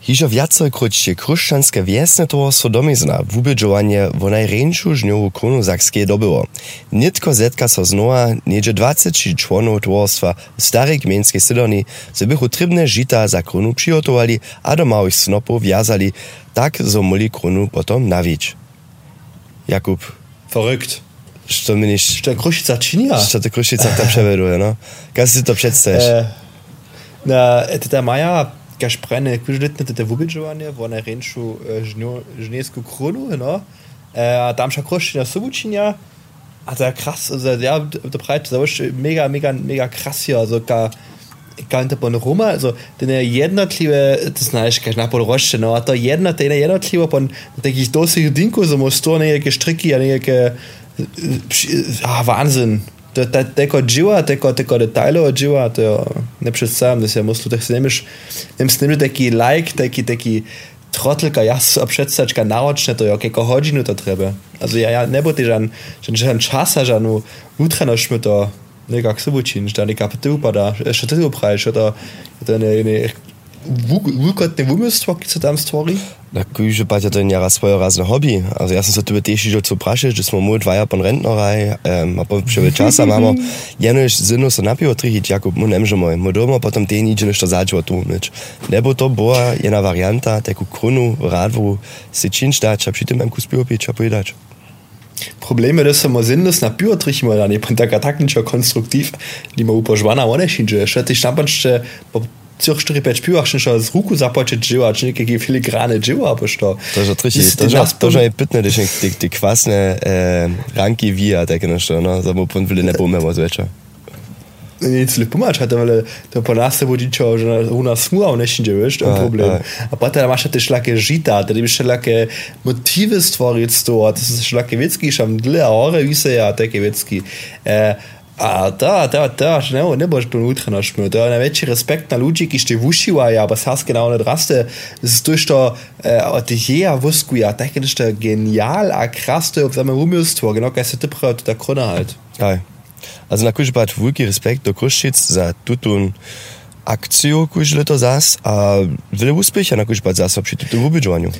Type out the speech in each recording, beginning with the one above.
Hižo viacokročie kruščanské viesnetvo sodomizna vubedžovanie vo najrenšiu žňovu kronu zakskej dobyło. Nitko zetka so znova niedzie 20 člonov tvorstva v starej gmenskej Sidoni, ze bychu trybne žita za kronu przygotovali a do małych snopów wjazali, tak zomuli kronu potom nawić. Jakub. Verrückt. Što meniš? Što krušica činja? Što te krušica tak tam no? Kaj to predstaviš? E, na, e, teda maja kaž prene, kužlitne tete wubědžovanje, wo najrjeńšu žnjesku kronu, no. E, tam ša Krušina sobučinja, a to je krass, also, ja, to breit, to je mega, mega, mega krass hier, also, ka, ka inte pon Roma, also, ten je jednotliwe, to znaš, kaž napol rošče, no, a to jedno, ten je jednotlivo pon takých dosih dinku, so mu sto nekaj štriky a nekaj, ah, Wahnsinn. teko dživa, teko, teko detailov dživa, to jo ne predstavljam, da se mu slutek snemiš, nem snimlju taki like, taki, taki trotelka, jaz obšetsačka naročne, to jo keko hodinu to treba. Also ja, ja, ne bo ti žan, žan, žan časa, žan u utrano šmito, nekak se učiniš, da neka pa upada, še ti upraviš, to je Vuka te vumestoki se tam stvori? Na kuže pa je to njera svoje razne hobi. Also jaz sem se tebe teši že odprašil, že smo mu dva ja pon rentnoraj, um, a pa še več časa imamo. Jenoš zinu se napijo trihit, jako mu ne možemo, mu doma, potem te nič nešto začelo tu nič. Ne to boa ena varianta, teku krunu, radvu, si činč dač, a pritem em kus pivo pič, a pojedač. Probleme, da samo zinnes na pivo trihimo, da ne pa tako tak nič konstruktiv, nima upožvana, one šinče, še ti štampanšče, 4 5 piłach še z ruku započet živa, če nekaj filigrane živa, boš to. To jest triši, to je to je pitne, da še ti, ti kvasne eh, ranki vija, tako nešto, no, samo pun vili ne pomemo zvečer. Nic lepo imaš, to, to po nas se vodičo, že u nas smula, ne še veš, to je problem. A pa teda imaš te šlake žita, da bi še lake motive stvoriti to, da se šlake vecki, šam dlje, ore, vise ja, take vecki. Eh, a da, da, da, ne, ne boš bil utra na šmir. To je največji respekt na ljudi, ki ste vušivajo, pa sas genau ne draste. Zato što eh, od je vuskuja, tako da ste genial, a kraste ob zame umilstvo, genau kaj se ti pravi, to ta krona halt. Aj. Also na kuž pat veliki respekt do Krušic za tutun akciju, kuž leto zas, a vele uspecha na kuž pat zas pri tutu vubidžovanju.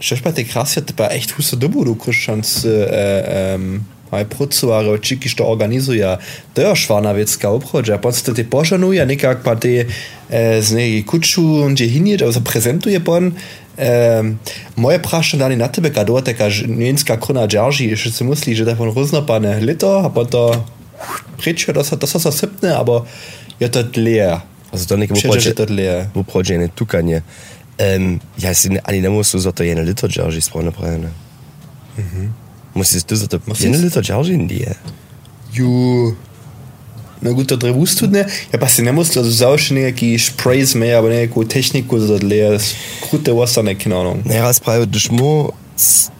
Šeš pa te krasje, te pa echt husa dobu, du Krušans, eh, um, aj prucovarov, či kiš to organizuje, to je švana vecka obchodža. Podstatno te pošanuje, nekak pa te e, z nekaj kuču, gdje hinje, da se prezentuje pon. E, moje prašanje dani na tebe, kado teka njenska krona džarži, še se misli, že da tak leto, a pa to pričo, da so, da sepne, je to dlje. Zato nekaj bo to dlje. Bo počelo ene. Um, ja, si, ali ne za to eno leto džarži, sploh. Mhm. Mm Musíš tu za to Musíš? jedne lito džarži indie. Ju. Na gut, to trebus tut ne. Ja, pa si ne musel zauši nekaký sprays mehr, aber nekakú techniku za dlje. Krute wasane, keine Ahnung. Ne, raz pravi, da smo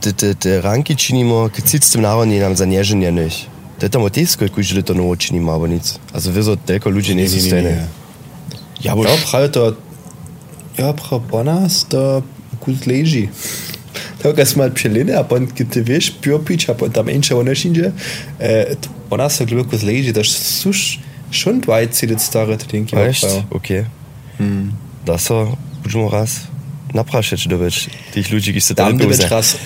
te, te, te ranki činimo, kad si s tem narodom nam za nježenje neš. To je tamo tesko, kuž lito novo činimo, aber nic. Also wir so telko ljudi ne su stene. Ja, bo Ja, pravi to. Ja, prav bonas, da gut leži. Tako smo mal pšeline, a pon ki te veš, pio pič, a pon tam enče ono šinže. E, bonas so globoko leži, da suš schon 20 let stare, to denke ich. Echt? Okay. Hm. Da so, budemo raz naprašać dobyć tych ludzi, ki se tam dybyć raz,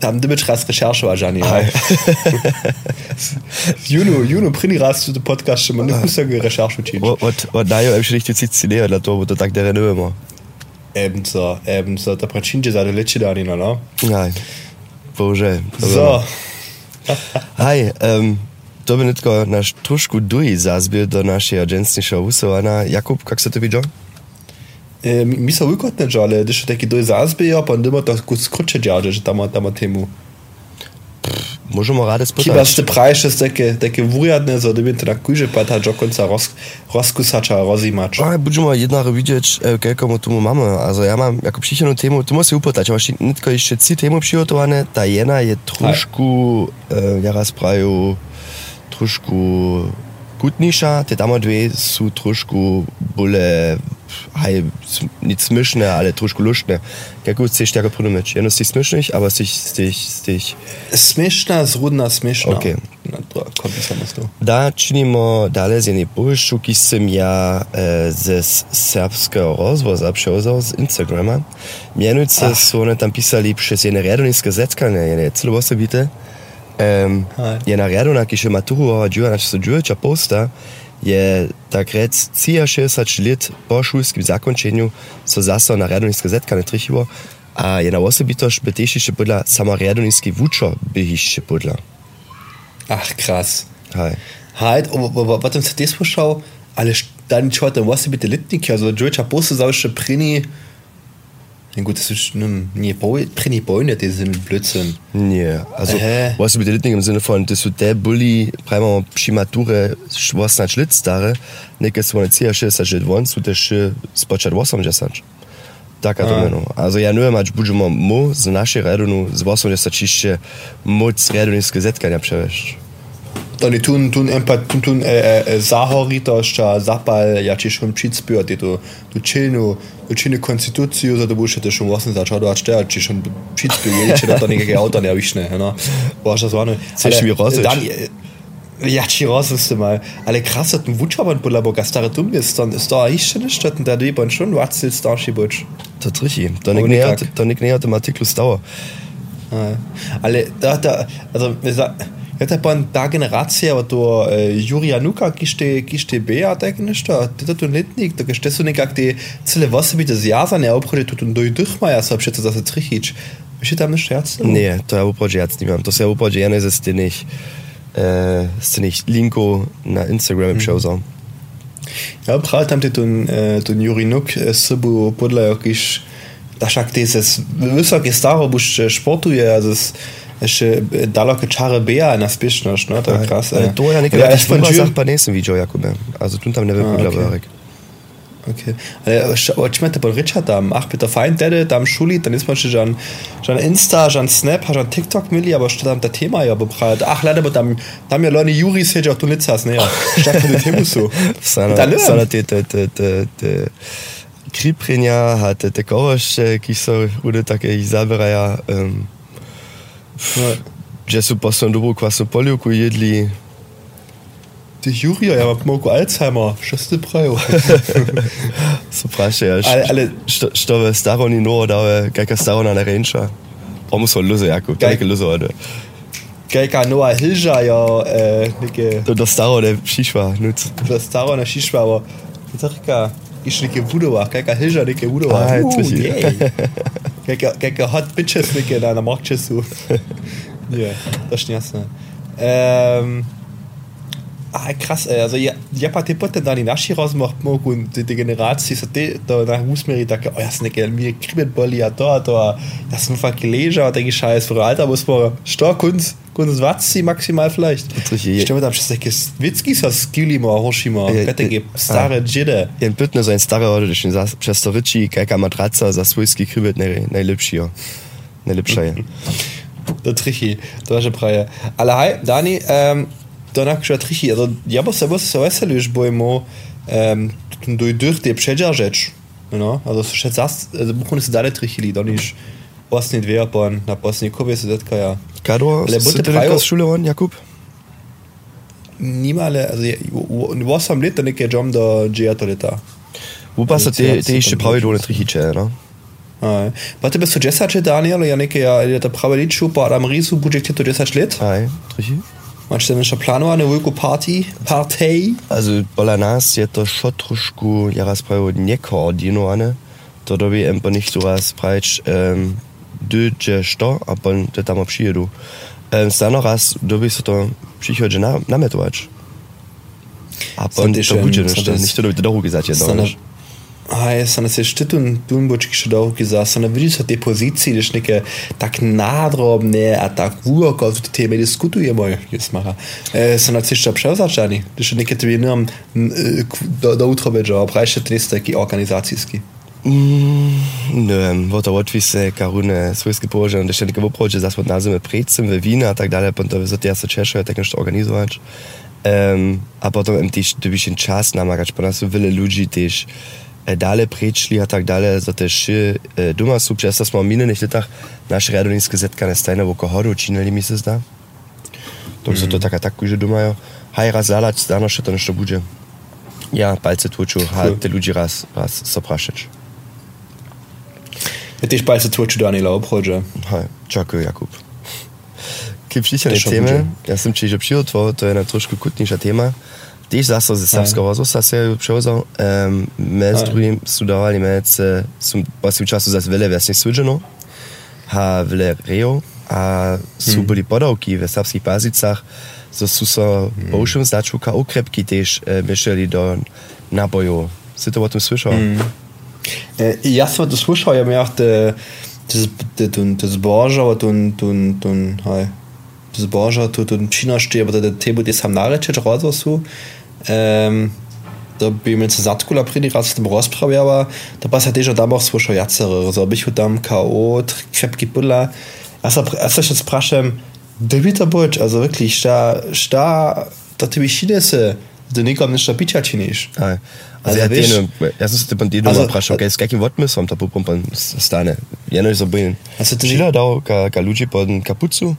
tam dybyć raz war, Jani. Aj. Juno, Juno, prini raz tu podcast, še ma ne kusage recherche učiniti. Od, dajo em še nicht cici idea, da to bo to tak der renujemo. Eben Ebenso, ebenso. Da pracinge sa dell'eccidanina, no? Aj, bože. So. Aj, um, to by netko naš trošku duji zazbil do našeho dženstnišeho usovana. Jakub, kak se to vidjo? E, mi so vykotne, ale když je taki duji zazbil, pa ne bo to skruče džadže, že tam, tam temu. možemo rade spýtať. Chyba ste prajšie z také, také vúriadne zhodobie, teda tak kúže pata dokonca roz, rozkusača rozímač. Ale budeme jednáro vidieť, e, keľkomu tomu máme. Also ja mám ako příšenú tému, to musím upýtať, máš nitko ešte tři tému přihotované, tá jena je trošku, e, ja raz prajú, trošku kutniša, tie tam dve sú trošku bole hej, nic smyšne, ale trošku luštne. Kako chceš tako prudomeč? Jedno si smyšnih, aber si stih, stih... Smiešná, zrudná, smiešná. OK. No, to kopí sa na to. Da činimo dalej z jednej powyższu, ki som ja e, ze serbskiego rozwoza przełzał z Instagrama. Mianujúce sú one tam písali przez jedne riadonické zetkanie, jedne celowosobite. Um, Aj. jedna riadona, ki še maturu hodžiu, na čo sa džuječa posta, je tak rec 63 let po šulskim zakončenju so zase na riadonické zetkanie trichivo a jedna osobitość by tiež ešte podľa sama riadonický vúčo by ešte podľa. Ach, krass. Hej. Halt, aber was uns das vorschau, alle dann schaut dann was bitte Litnik, also George Apostel sauische Prini. Na gut, das ist nie Prinipone, die sind Blödsinn. Nee, also, äh. was du mit nicht im Sinne von, dass du der Bulli, prima Pschimature, was nicht schlitztare, nicht ist, wenn du ziehst, ist das nicht wannst, du das spoczat wasam dziesacz. Taka to menu. Also ja nie mać budżu mam mu z naszej redonu, z wasą dziesacz jeszcze moc redonu z gazetka nie przewiesz. Tun, tun, empa, tun, tun, äh, äh, Sahorita, sta Zapal, ja, chillnu, du chillnu Konstitution, so du musst ja schon was sagen, schau, du hast der, ci schon Pschitz ja, ci dann nicht Auto, ne, ich ne, ne, was das war ne. Zeh wie Rosic. Dann, äh, ja, ci raus mal. Alle krass, dass ein Wutschabern, Bulla, wo Gastare dumm ist, dann ist da ich schon da die beiden schon, was ist da, Schibutsch. to to nek nicht näher kack. to nek näher dem Artikel dauer Ja. Ale da, da, also, wir sa- ja, da pan ta generacija, du, äh, Jurija Nuka, kište, kište Bea, tak nešto, ty to tu letnik, da kište su nekak te cele vase biti zjazane, a obchode tu tu doj duchmaja, sa přece zase trichič. Wiesz, tam nešto jac? nee to ja upodzie ja nie mam to upodzie ja jest ty nicht äh, ist nicht linko na Instagram im Show so Ja, prav tam ti tu, äh, tu Juri Nuk, äh, sebu podle jakiš, da šak te se visoke staro äh, športuje, also es, daleko czary Bea na spieszność, no to krass. Äh, to ja ja, ja, ich von ich Jür- sag bei nächsten Video Jakube also tun tam never Ah, ah, okay. okay. Okay. Ale ich meinte bei Richard am ach bitte fein dede am Schuli dann ist man schon schon Insta schon Snap schon TikTok Milli aber steht am der Thema ja bebreit ach leider mit am da mir Leute Juris hier auch du nicht hast ne ja statt mit dem so Sana, Da te, te, te, te, te Kriprenja hat te kovaš, ki so ude take izaberaja, um, Jes pass dobro qua polio ko jedli. De Juri ja mat Marco Alzheimer schëste Preo Stowe Star in no dawe geker Star an der Ranger. Om muss Luse Jako Geike Luse heute. Geika no Hilger ja der Star der Schichwa nutz der Star an der Schichwa aber Ichke Wudower Geker Hilger dike Wudower. Gejka Gejka hot bitches nike na na Marktche so Ja, das ist jasne. Ähm, ah, krass. Also, ja, ja, pa te potem da ni naši razmah in te, generacije so te, da na usmeri tako, o, jaz nekaj, mi je kribet boli, a to, a to, a jaz sem fakt ležal, denke ich, scheiß, für Alter, muss man, sto, kunz, kunz vatsi maximal vielleicht. Richtig. Stimmt, da ist takie Witzki so skillima, Hoshima, Ja, takie ja, stare Jidde. Jen pytne so ein ode, že przez to ryči, kajka matraca za swojski krybet najlepší, jo. Najlepša je. Der Trichi, deutsche Preie. Ale hi, Dani, ähm, danach schon Trichi, also, ja, was was so weselisch, bo imo, ähm, du durch die no, also, das, also, buchun ist da Trichi, dann ist, was nicht wer, na, was nicht, kobe, so, das kann ja, Kado, nekaj šule on, Jakub? niemale, also, was am Lit, dann ich jom da Giato leta. Wo pa so Ja, te, te so išče tam pravi došlo. dole trihiče, no? Aj. Warte, bist du Jessače, Daniel, ja, neke, ja, lit šupa, Adam Risu, budžek to Jessač let? Aj, ještě plánované veľkú party, party? Also, pola nas je to šo trošku, ja raz pravi nekoordinované. To dobi empa nicht so raz pravič, um, dödže što, a pon te tam přijedu. Um, stano raz dobi se to přichodže na, nametovač. A pon to em, nešto, nicht to dobi to dohu gesagt je, dobiš. Aj, sa se štytun plumbočky šedovky zase, ne vidíš sa tie pozície, když nejaké tak nádrobné a tak vúroko o téme diskutujeme, jes maha. E, sa na cesta převzačani, když nejaké tu jenom e, do, do utrobežo, a prajšie tnes taký organizácijský. Mm, neviem, bo to očvise, karune, svojske položenie, když nejaké oproče, zase na zime prejcem ve vína a tak ďalej, potom sa tia sa češuje, tak nešto organizovať. Um, a potom im čas namakať, potom sú veľa ľudí tiež, Eh, dalje prečili a tak dalje, zato še eh, doma so, če smo v minulih letih naše radovninske zetkane stajne v Kohoru učinili, mi se zda. Tako so to taka tako tak že domajo. Haj raz zalač, zdano še to nešto bude. Ja, palce tłoczą, a te ludzie raz, raz zapraszać. Ja też palce tłoczą do Anila obchodzę. Hej, dziękuję Jakub. Kiedy przyjdzie na temę, ja jestem ci, że przygotował, to jest na troszkę kutniejsza tema. Det är alltså så srpska så sad se prevozom. Um, me s drugim su davali mece, su, pa si včasih za vele vesni suđeno, ha vele a su hmm. bili podavki v srpskih pazicah, so su so hmm. poušem značuka okrepki eh, tež do nabojov. Si to o tom? Hmm. E, ja sam to słyszał, ja miałem te, te, te, te, te zboża, ten, zboža, tudi Čina šteje, da te bude sam nareče, razor su. Um, da bi mi se zatkula pridi raz s tem razpravljala, da pa se teža tam auch svošo jacere, so bih tam KO, krepki pudla. Ja se še sprašam, da bi to boč, also wirklich, šta, šta, da ti bi šine se, da nikom nešto pića činiš. Aj. Also, ja, tene, ja sam se te bandido also, prašao, kaj s kakim vodmisom ta pupumpan stane. Jedno je zabiljen. Also, Žila dao ka, ka luči pod kapucu,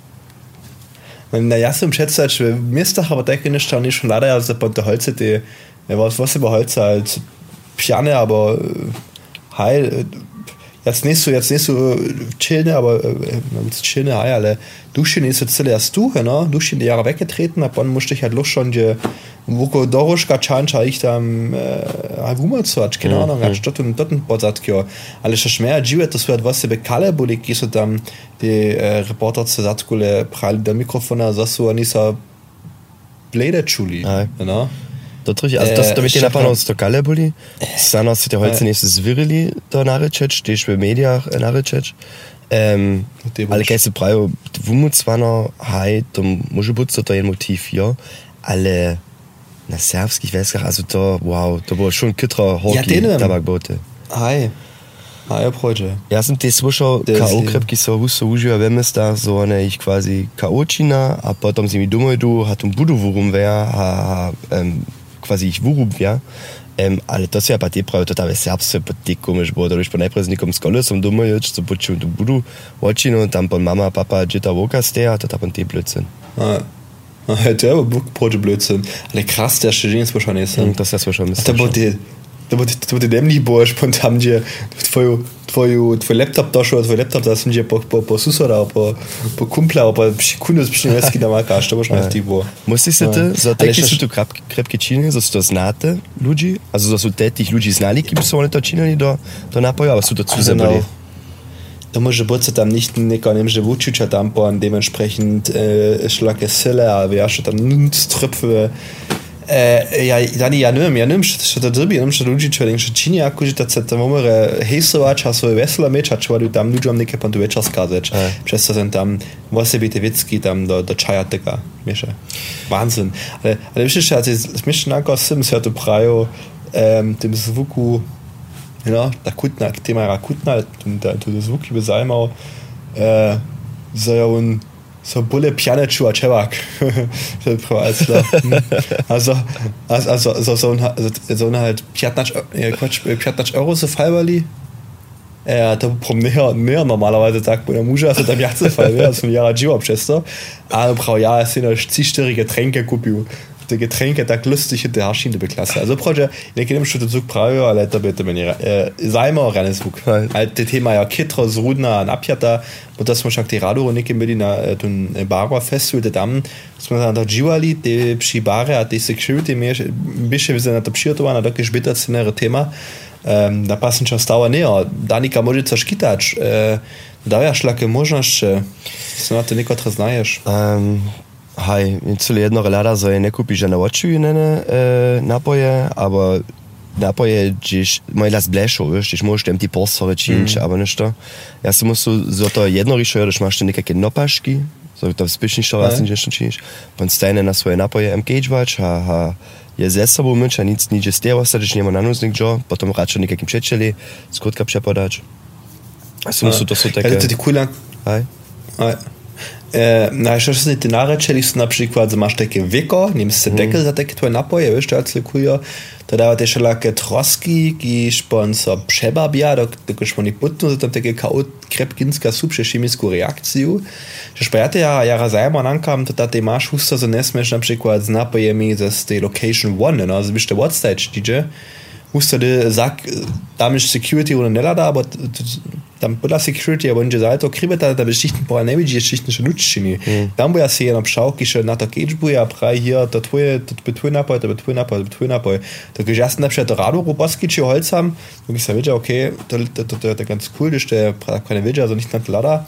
na ja sam předstač, v městech aber také nešto nicht schon leider also bei der Holze die was was über Holze als Piane aber heil jetzt nicht so jetzt nicht so chillne aber chillne ale duschen ist jetzt erst du ne duschen die Jahre weggetreten ab wann musste ich halt los schon die Woko Doroška Čanča ich tam uh, Wumercoč, keine Ahnung, mm. dort und dort podzatko. Ale še šmeja džive, to su was se bekale boli, ki so tam die uh, reporter se zatkule prali do mikrofona, za su oni sa blede čuli. No? To troši, also das, damit die napano z to kale boli, sana si te holce nisu zvirili to narečeč, tiež v médiách narečeč. Um, ale kaj se pravi, Wumercvano, haj, to môže byť to je motiv, jo, ale na serbskich Weskach, also to, wow, to było schon kytra horki ja, tabakboty. Aj, aj obchodže. Ja sam te slušao K.O. krepki so huso užio vemesta, so one ich quasi K.O.čina, a potom si mi dumoj du, hatum budu vurum wea, a um, quasi wea. Um, ale to si ja pa te pravi, to ta ve serbse pa te komisch bo, da pa najprej z nikom skole som dumoj, čo počujem tu budu očinu, tam pon mama, papa, džeta voka steja, to ta pon te blödsinn. Aj. Te Brote Blödsinn. Ale krass, der wahrscheinlich ist. Das ist wahrscheinlich. To bude, to bude, to bude demný bož, tam, kde tvoju, tvoju, tvoj laptop došel, tvoj laptop, da sem že po, po, po susora, po, po kumpla, po kundu z pšinevski da makaš, to boš na ti bo. Musíš si to, za takie sú tu krepké činy, za sú to znáte ľudí, a za sú tých ľudí znali, keby sú oni to činili do, do nápoja, ale sú to cudzí boli da muss Butze dann nicht nemsche Wutscher Dampon dementsprechend äh, schlacke Selle a wie dann tröpfe E, ja, yani ja ne vem, ja ne vem, še te drbi, ne vem, še ljudi, če vem, še čini, ako že te se tam umre hejsovať a svoje vesela meč, a čuvali tam ľuďom neke pantu večer skazať. E. Přesto ten tam osobite vitsky tam do, do čaja tega mieša. Wahnsinn. Ale, ale vieš, že asi smiešne ako sem sa to prajú um, tým zvuku, no, ta kutna, téma rakutna, ten, ten, ten zvuk by zajímal, uh, e, zajímal so bulle pianechu Chewak also also also so so halt Piatnach Piatnach Euro so Fallbali Ja, da prom mehr mehr normalerweise sagt der Mu der Jafall Jahre Gchester bra ja sind zichterige Tränke Kupi de Getränke der lustige der Harschiene beklasse. Also Projekt Zug Seimer Rennezug de Thema ja Kitter Rudner an Abjata und das man die Radio Nick Medina Bar fest de Dam man an der Giwali de Schibare hat die Security bisschen wie adaptiert waren da gesplittert szenere Thema. Ähm, da passen schon Dauer näher. Danika Mo zerskitasch äh, da ja schlacke Mo Nick neisch haj, celo jedno relada za je ne kupiš, že naočil in ne e, napoje, ampak napoje, čiž moj las blešo, veš, čiž možeš tam ti posore činč, mm. ampak nešto. Ja sem musel za to jedno rišo, da imaš nekakšne nopaški, so to spišnišo, vas nič nešto činiš, pa stane na svoje napoje, MKH vač, ha, ha. je ze sobou myč a nic nič z teba, sediš njemu na nuznik, džo, potom račo nekakšnim čečeli, skotka prepodač. Sem musel to so tako. Ja, to ti kula. Aj. Aj. E, na 16 narečeli sú napríklad, že máš také viko, ním si dekel mhm. za také tvoje napoje, vieš, to atlikujú, to dávate všelaké trosky, kýž pon so přebabia, do, dokud oni putnú, to tam také kaut krepkinská sú pre chemickú reakciu. Že špajate ja, ja razajmo nankam, to tate máš husto, so nesmieš napríklad s napojemi z tej location one, no, z byšte what's that, čiže, husto, zak, tam je security, ono nelada, ale tam podľa security zajto kribeta da beštichten po. Mm. Tam bude asi jenom pšauky, že na a praj hier, to tvoje, to by tvoj napoj, to by tvoj napoj, to by tvoj napoj. Takže ja som napríklad to rádu robotky, či holcam, tak sa vedia, okay, je ganz cool, dass der keine also nicht nach Lada.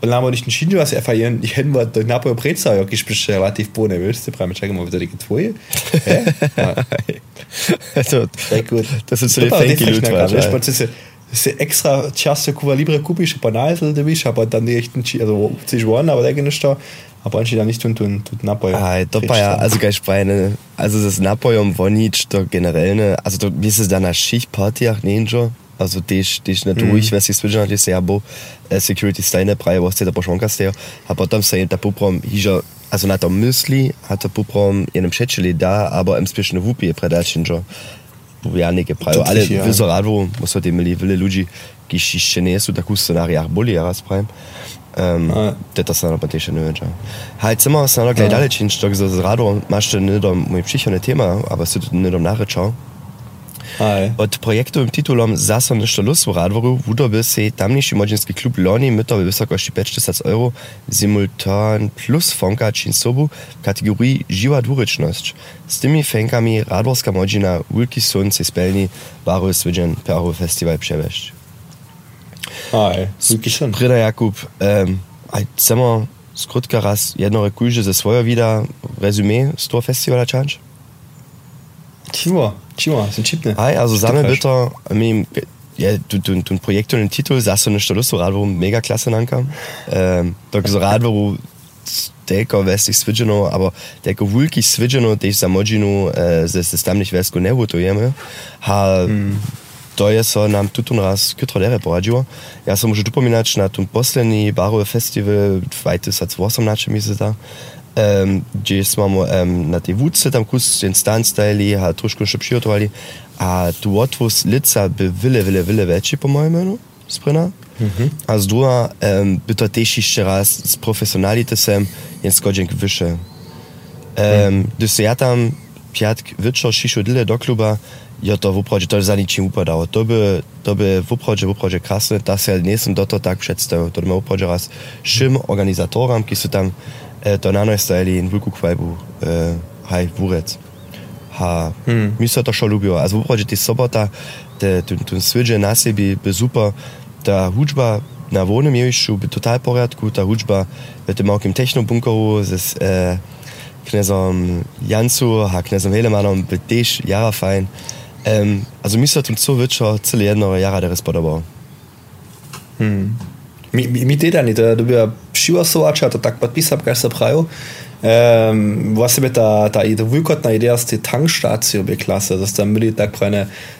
Und dann haben wir nicht entschieden, was er verlieren, die hätten wir den Napoj Preza, ich bin relativ bohne, willst wieder die. Ja. Sehr gut. Das ist so die Fake-Loot, se extra často kuva libre kupiš, pa najzel dobiš, pa tam echten, also sich wollen, aber der nicht da, aber anscheinend nicht tun tun tun Napoj. Ah, to pa ja, also gleich bei ne, also das Napoj um Vonic da generell ne, also du wie ist es dann a Schichtparty ach Ninja, also dich dich nicht mm. ruhig, was ich zwischen hat sehr bo Security Steine Preis was der schon kannst der, aber dann sei der Poprom hier also na der Müsli hat der in einem Chatcheli da, aber im zwischen Wupi Predation Janike prajo, ale ja. viso rado, so te meli vele luѓi ki šišene su taku scenari ar boli raz prajem. Um, ah. Detta sa na pateše ne veća. Hajde samo sa na gledaj dalje čin, što za rado mašte ne dom moj psichone tema, aber se ne dom nachrečao. Od projektovým titulom Zase nešto los v Radvoru vudoby se tamniejszy młodzieński klub Loni myto w wysokości 5000 euro simultan plus fonka czyn sobu w kategorii Żywa dwuryczność. Z tymi fenkami radworska młodzina Wilki Sun se spelni baru swydzian Perro Festival przewieźć. Aj, Wilki Sun. Brida Jakub, um, aj chcemy skrótka raz jedno rekujże ze swojo vida rezumé z toho festivala čanč? Timo. Timo, sind Chipne. Hi, also sammeln bitte, ja, du, du, du Projekt und den Titel, sagst du nicht, du Rad, wo mega klasse nankam. Ähm, da so Rad, wo Deko vesti sviđeno, aber deko vulki sviđeno, te sa mođinu, ze se tam nicht vesko ne votujeme, ha, mm. to je so nam tutun raz kytrolere poradziło. Ja sam muszę tu pominać na tym posledni barowy festival 2008 mi gdzie smo na tej wódce tam kus stan stajali, a trošku še przyjotowali, a tu otwóz lica by wyle, wyle, wyle większy po moim sprina. Mm -hmm. A z druga by to też jeszcze raz z profesjonalitetem jen skodźenk wyższe. Um, mm. Gdyż ja tam piatk wieczór sziszu dyle do kluba, ja to w uprodzie to za niczym upadało. To by, to by w uprodzie, w uprodzie krasne, da się nie jestem do to tak przedstawił. To by w uprodzie raz szym organizatorom, tam to na noj stajali in veľkú kvajbu uh, haj vúrec. Ha, hmm. my sa to šo ľúbilo. A z vôprode tí sobota, ten svidže na sebi by super, tá hudžba na voľnom jevišću by total poriadku, tá hudžba v tym małkim technobunkeru z e, knezom Jancu a knezom Helemanom by tiež jara fajn. Um, also my sa tým co večer celé jedno jara deres podobalo. Hmm. Mi, mi, mi teda ni, to dobiva šivasovača, to tak podpisam, kaj se pravi. Um, vlastně ta, ta, ta vujkotna idea z té tankstácie by klase, dass tam byli tak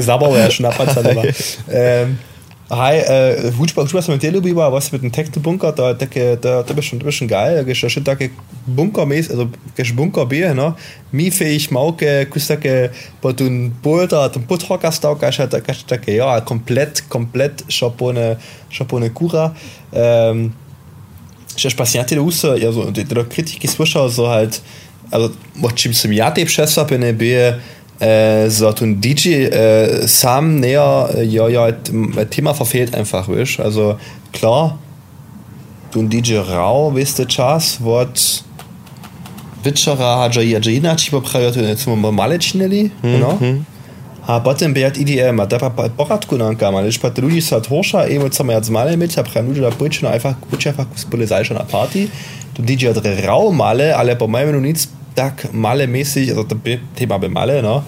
zabawy ja schon napadane war. ähm, Hi, äh, Hutspach, du hast mit über was mit dem Textbunker, da, da, da, da bist bist schon geil, da ist schon da Bunker mäßig, also gehst Bunker B, ne? Mi fähig mauke, kustake, bo du ein Boulder, du Buthockers da, gehst gehst da, ja, komplett, komplett, Chapone, Chapone Cura, ähm, ich spazierte da ja, so, der Kritik ist so halt, also, was jsem já ty přesapy nebyl, äh, so ein DJ äh, sam näher ja ja Thema verfehlt einfach wisch also klar du ein DJ rau wisst du Chas Wort Witscherer hat ja inaczej poprawił zum malečnili no a potem bijat IDM a da poradku nankam ale pat ludzi sa torsza emo co mają zmale mit a pre ludzi da bridge einfach gut einfach spole sei schon a party? To DJ rau male, ale po mojem nic tak malemäßig, also to tema by male, no,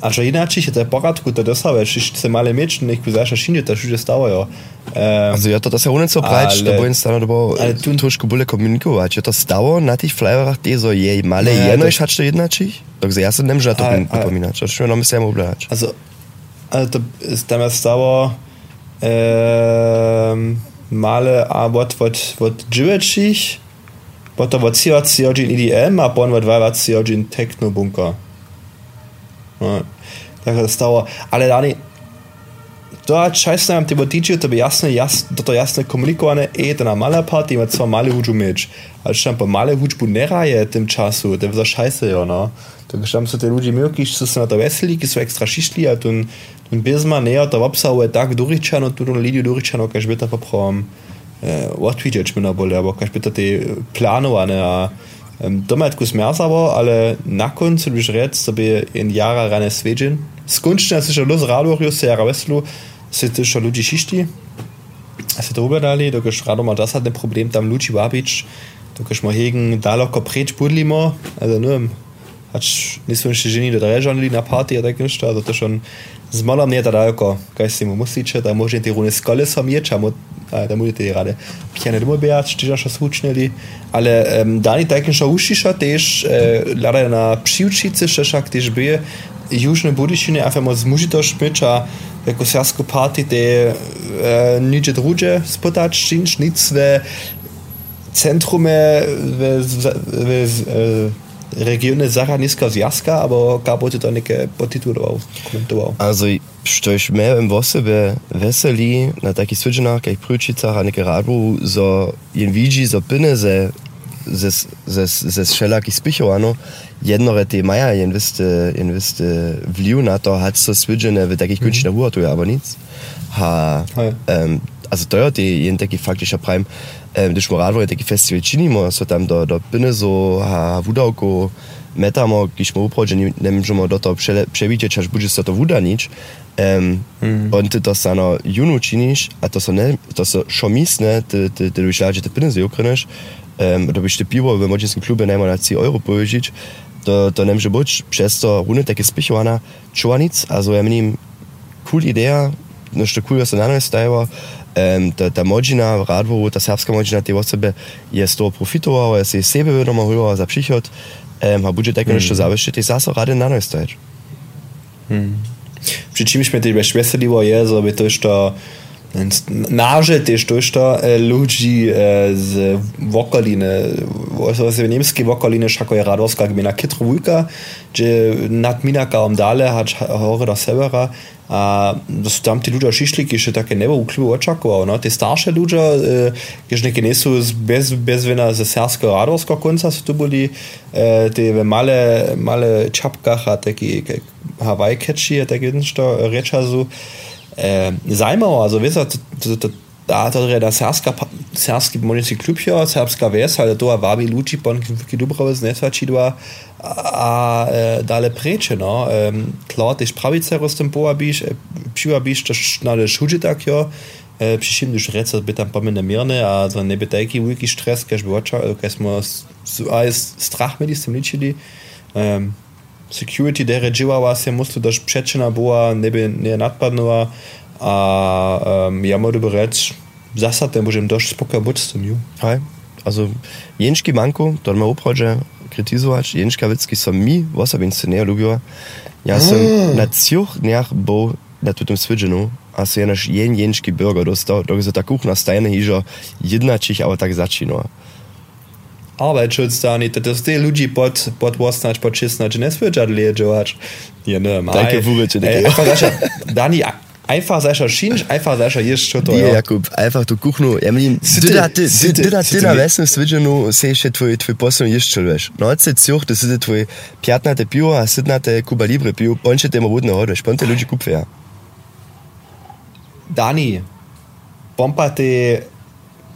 a że inaczej się te poradku to dostałeś, jeśli chce male mieć, niech zaczyna się to już stało, jo. Um, also ja to das ja ohne so breit, da wollen es dann aber tuszku byle komunikować, ja to stało na tych flyerach, die so jej male jeno, ich hatte inaczej, także ja sobie nie mogę to przypominać, to znaczy, no, się nam sam oblać. Also, ale to jest tam stało, um, male, a what, what, what, dziewięć, Potem v cíla cíložin EDM a potom dva cíložin Technobunker. No, tak stalo. Ale dány, to a čas nám ty botiči, to by jasno, jas, toto jasno komunikované, e, to na malé party ima cva male hudžu meč. A če tam pa male hudžbu ne raje tem času, to je za šajse jo, no. Tako tam so te ljudi imeli, ki so se na to veseli, ki so ekstra šišli, a tak tu bezma ne, to obsahuje tak duričano, tu ljudi duričano, kaj že bi ta poprom. Pravom, eh, odvidjeć mi na bolje, abo kaj te planovane, a doma je tako smjazavo, ale na koncu biš rec, da bi in jara rane sveđen. Skončne se še los radorju, se jara veselu, se te še ljudi šišti, se to ugledali, dokaž rado ma das hat ein Problem, tam Luči Babič, dokaž ma hegen daleko preč budlimo, also nur Ač nismo še ženi, da režali na party, a tak nešto, zato schon z malom nie daleko, kaj si mu musíte, da môžete rune z kolesom jeť, a da mudite rade. Pijanelmo Beač, ti še slučnili, ali um, Dani Tajkenša ušiša tež, uh, e, lada na pšivčice še šak tež bije, južne budišine, a femo zmužito šmeča, jako sjasko party, te e, uh, niče druge spotač, činč, nic ve centrume, ve, ve, ve, ve regiony Zahradnická zjazka, alebo kábo to nějaké potituloval, komentoval? Also, štož mě v osobě veselí na takých svědčinách, jak průčicách a nějaké rádu, so jen vidí, so peníze ze, ze, ze všelakých spichov, ano, jednorety maja, jen vyste, jen vyste vliv na to, hač so svědčené v takých mm -hmm. kunčinách uhotují, aber nic. Ha, ha ja. um, altså det er jo det en taki faktiskt prime um, det smorad var taki festival cinema så tam do do bine so ha wudauko metamo gdzieś mu uprodzi nie wiem że mo do to przewidzieć aż będzie to wuda nic um, mm. on ty to sano junu czynisz a to są ne to są szomisne ty ty ty myślałeś te bine so ukrynisz um, to byś te piwo w młodzieńskim klubie najmniej na 3 euro powiedzieć to, to nemže buď přes to runy taky spichovaná čuanic, a so ja mením, cool idea, nešto cool, was se na nás um, ta, ta močina, Radvoru, ta srpska močina te osobe je z toho profitovala, je se sebe vedomovala za prihod, um, a bude také nešto hmm. završiti, zase rade na noj stoješ. Hmm. Przy czymś mnie też weseliło jest, aby to więc nažet je to što e, ludzi e, z okoline, z niemskiej okoliny, szako je radowska gmina Kitrowujka, gdzie nad minakom dalej, hać hory do severa, a tam ti ludzie šišli, ki še take ne bo. No? Te starše ljudi, e, ki že nekaj niso bez, bez vina za sersko radovsko konca, so tu bili eh, te v male, male čapkah, a taki havaj keči, a taki jedno što da to je da srpska, srpski molični klub, srpska ves, ali to vabi luči, pon, ki dobro znesvači dva, a e, dalej preče, no. E, klar, też prawice rozstępowała bisz, e, piła bisz, to nade szudzi tak, jo. Przyszym już rece by tam pomene mirne, a za nebe taki wielki stres, każ było cza, każ mo a jest strach mi z tym liczyli. E, security deređivala se, mislim da šprećena bila, ne bi ne nadpadnula, a um, ja moram reći, zasad možem dość spokoja biti s tim ju. Hej, also, jenški manko, to me uprođe, kritizować. Jenška Wicki som mi, osobin se ne lubiła. Ja som mm. na cioch dniach był na tym swidżenu, a se nasz jen jenški burger dostał, dokąd ta kuchna stajne hiżo jedna čich, ale tak zaczynała. Arbeitsschutz da nicht, dass die Leute pod, pod wasnać, pod czysnać, nie słyszeli, George. Ja, ne. Dani, einfach secher Schiensch einfach secher jecht Jakub einfach du kuchno Swidgeno seche tvoj tvoj posom ješčelveš. No se cjoch da side tvoj pjatnate pivo a sidnate Kuba Libre pivo ponče te modne hode, šponte ljudi kupveja. Dani, pompate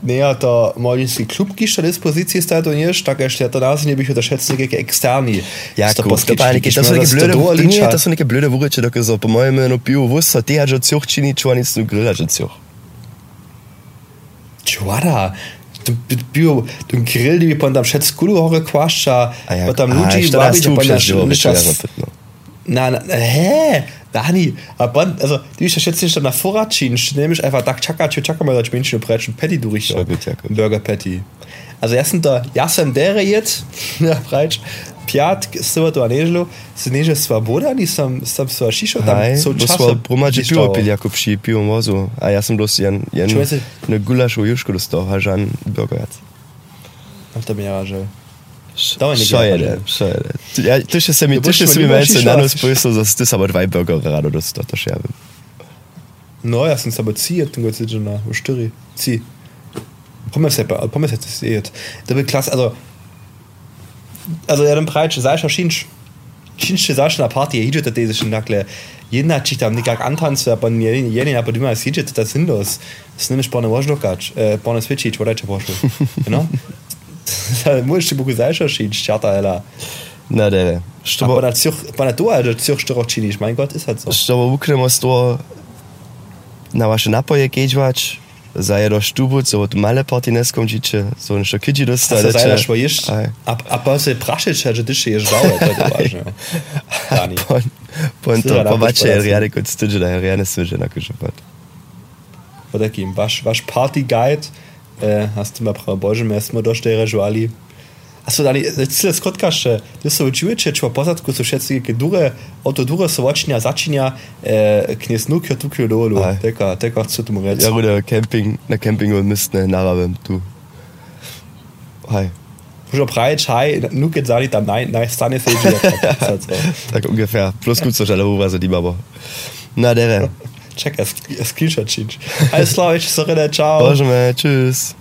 näher der maliński klub gišta dispozicji sta to nie, tak jeszcze to nas nie bych unterschätzt neke externi. Ja, to to są neke blöde, nie, to są neke blöde wurycze, dok so po mojem no piu wus, a ty hadżo cioch čini čuanic no grilla, że cioch. Čuara, bio den grill die pan tam schätz kulu hore kwascha ja, wat am luji ich war dachte, ich das pan so, na, na hä Dani aber also die ist schätze dann nach Vorratschienen nämlich einfach da chaka chaka mal das Männchen Brettchen Patty durch. Burger Patty. Also erst sind da Jassen der jetzt ja Breitsch. Piat to anelo se neže svoboda nisem sem so šišo tam so to smo bromači pivo pili, ako pši pivo mozu. A ja sam dosti jen, jen ne gulaš u jušku dostao, a žan burgerac. to mi že nicht je geil, je det? Ja, še se mi, mal se mi lieber malce Shisha nano essen. spojstvo, da ty sam dva burger rado dostao, to še ja vem. no ja sam aber ziet toen gaat zitten na sturi zie pommes heb pommes het ziet dat wird klasse also also ja den breitsche Seischer Schinsch. Schinsche Seischer na Party hier deze nakle jeden hat sich am nicht gar antanzen aber jenen aber immer sieht das sinnlos. Das nämlich Bonne Waschlokat äh Bonne Switch oder Waschlo genau Mulți și bucuzai și și șata ela. Na, der. Aber da Zürich, bei der Tour, da Zürich doch auch Chinisch. Mein Gott, ist halt so. To na wasze napoje kejwać, zaje do sztubu, co od male partineską dzicie, so jeszcze kidzi dostale. A zaje szło jeść, a, a po że ty się jeżdżało, to to ważne. Dani. Pon to pobacie, reale kot stydzi, da reale stydzi na kuszopot. Party guide, äh, hast du mal pra bože, mes smo došte režuali. Achso, Dani, cile skotkaše, ty so učujete, čo pozadku so všetci, ke dure, auto dure so vočnja, začinja, äh, knes nuk, jo tukjo dolu, Aj. teka, teka chcu tomu rec. Ja, rude Camping, na Campingu mist ne naravem, tu. Hej, Už praječ, haj, nuk je zali tam naj, naj stane se tak ungefähr. Plus gut so schnell, wo war so die Babo. Na, dere. Check, es, es screenshot change. Alles klar, ich sage ciao. Me, tschüss.